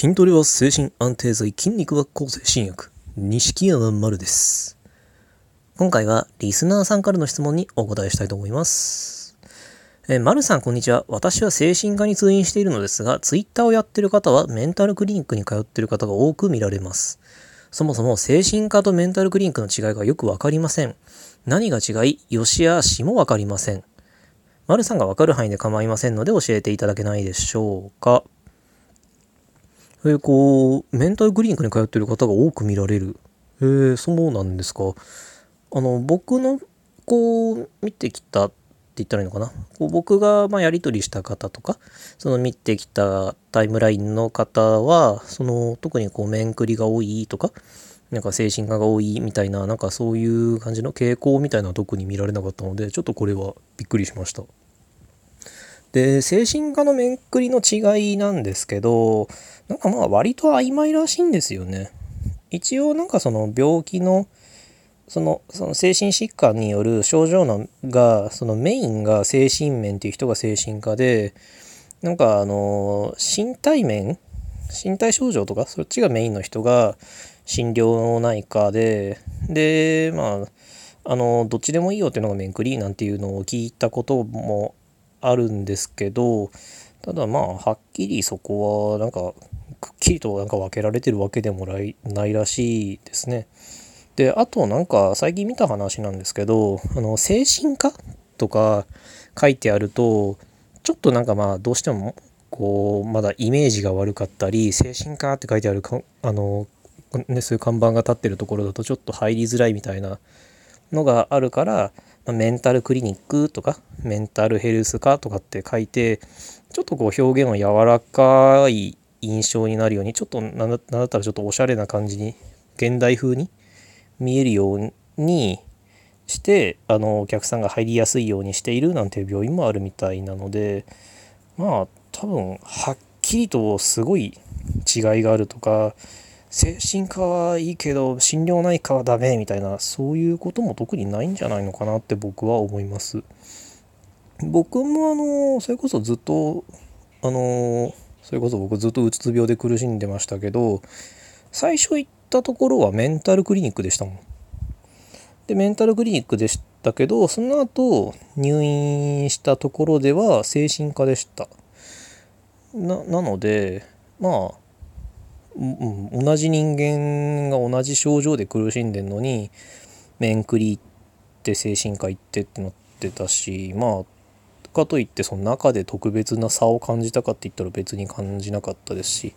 筋トレは精神安定剤、筋肉は構成新薬。錦山丸です。今回はリスナーさんからの質問にお答えしたいと思います。えー、丸さん、こんにちは。私は精神科に通院しているのですが、ツイッターをやってる方はメンタルクリニックに通ってる方が多く見られます。そもそも精神科とメンタルクリニックの違いがよくわかりません。何が違い、良し悪しもわかりません。丸さんがわかる範囲で構いませんので教えていただけないでしょうか。えー、こう、メンタルクリニックに通ってる方が多く見られる。えー、そうなんですか。あの、僕の、こう、見てきたって言ったらいいのかな。こう僕が、まあ、やり取りした方とか、その見てきたタイムラインの方は、その、特にこう、面クリが多いとか、なんか精神科が多いみたいな、なんかそういう感じの傾向みたいな特に見られなかったので、ちょっとこれはびっくりしました。で、精神科の面くりの違いなんですけど、なんかまあ割と曖昧らしいんですよね。一応なんかその病気の、その、その精神疾患による症状のが、そのメインが精神面っていう人が精神科で、なんかあの、身体面身体症状とかそっちがメインの人が心療内科で、で、まあ、あの、どっちでもいいよっていうのが面くりなんていうのを聞いたこともあるんですけどただまあはっきりそこはなんかくっきりとなんか分けられてるわけでもないらしいですね。であとなんか最近見た話なんですけどあの精神科とか書いてあるとちょっとなんかまあどうしてもこうまだイメージが悪かったり精神科って書いてあるかあの、ね、そういう看板が立ってるところだとちょっと入りづらいみたいなのがあるからメンタルクリニックとかメンタルヘルス科とかって書いてちょっとこう表現を柔らかい印象になるようにちょっとなんだったらちょっとおしゃれな感じに現代風に見えるようにしてあのお客さんが入りやすいようにしているなんていう病院もあるみたいなのでまあ多分はっきりとすごい違いがあるとか精神科はいいけど心療内科はダメみたいなそういうことも特にないんじゃないのかなって僕は思います。僕もあのそれこそずっとあのそれこそ僕ずっとうつ病で苦しんでましたけど最初行ったところはメンタルクリニックでしたもん。でメンタルクリニックでしたけどその後入院したところでは精神科でした。ななのでまあ、同じ人間が同じ症状で苦しんでんのに面クリって精神科行ってってなってたしまあかといってその中で特別な差を感じたかって言ったら別に感じなかったですし、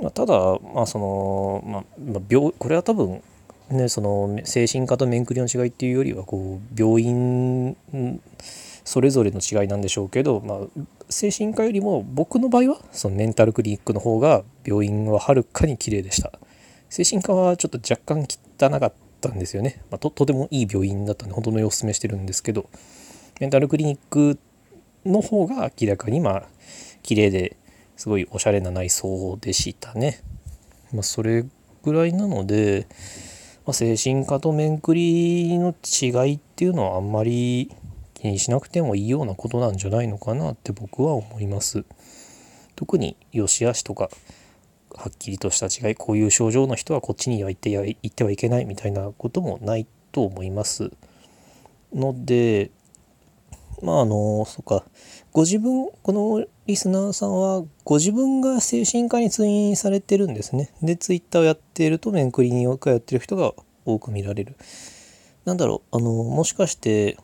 まあ、ただまあその、まあ、まあ、病これは多分ねその精神科と面クリの違いっていうよりはこう病院それぞれの違いなんでしょうけど、まあ、精神科よりも僕の場合はそのメンタルクリニックの方が病院ははるかに綺麗でした。精神科はちょっと若干汚かったんですよね、まあ、とてもいい病院だったんで本当におすすめしてるんですけどメンタルクリニックの方が明らかにまあ綺麗ですごいおしゃれな内装でしたね、まあ、それぐらいなので、まあ、精神科と面クリの違いっていうのはあんまり気にしなくてもいいようなことなんじゃないのかなって僕は思います。特に良し悪しとかはっきりとした違いこういう症状の人はこっちには行って行ってはいけないみたいなこともないと思います。のでまああのそっかご自分このリスナーさんはご自分が精神科に通院されてるんですね。でツイッターをやっていると面クリに通ってる人が多く見られる。なんだろうあのもしかして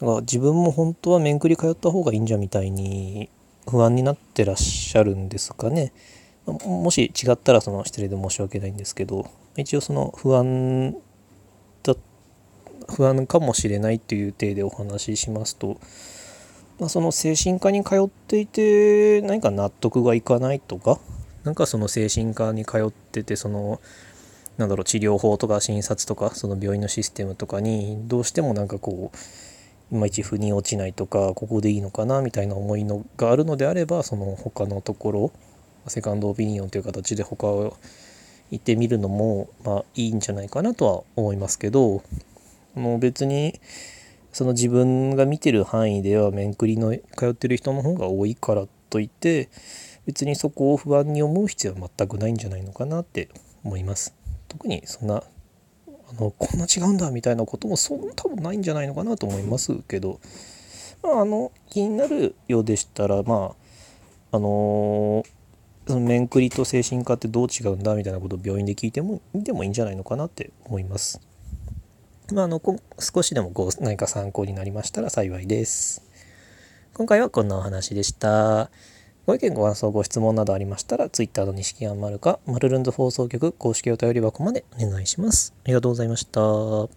なんか自分も本当は面くり通った方がいいんじゃみたいに不安になってらっしゃるんですかね。もし違ったらその失礼で申し訳ないんですけど一応その不安不安かもしれないという体でお話ししますと、まあ、その精神科に通っていて何か納得がいかないとかなんかその精神科に通っててそのなんだろう治療法とか診察とかその病院のシステムとかにどうしてもなんかこういまいち腑に落ちないとかここでいいのかなみたいな思いのがあるのであればその他のところセカンドオピニオンという形で他を行ってみるのもまあいいんじゃないかなとは思いますけどもう別にその自分が見てる範囲では面クリの通ってる人の方が多いからといって別にそこを不安に思う必要は全くないんじゃないのかなって思います特にそんなあのこんな違うんだみたいなこともそんな多分ないんじゃないのかなと思いますけど、まあ、あの気になるようでしたらまああのーその面くりと精神科ってどう違うんだみたいなことを病院で聞いても見てもいいんじゃないのかなって思います。まあ、あの少しでもこう何か参考になりましたら幸いです。今回はこんなお話でした。ご意見、ご感想、ご質問などありましたら、Twitter の錦山丸か、マルルンズ放送局公式お便り箱までお願いします。ありがとうございました。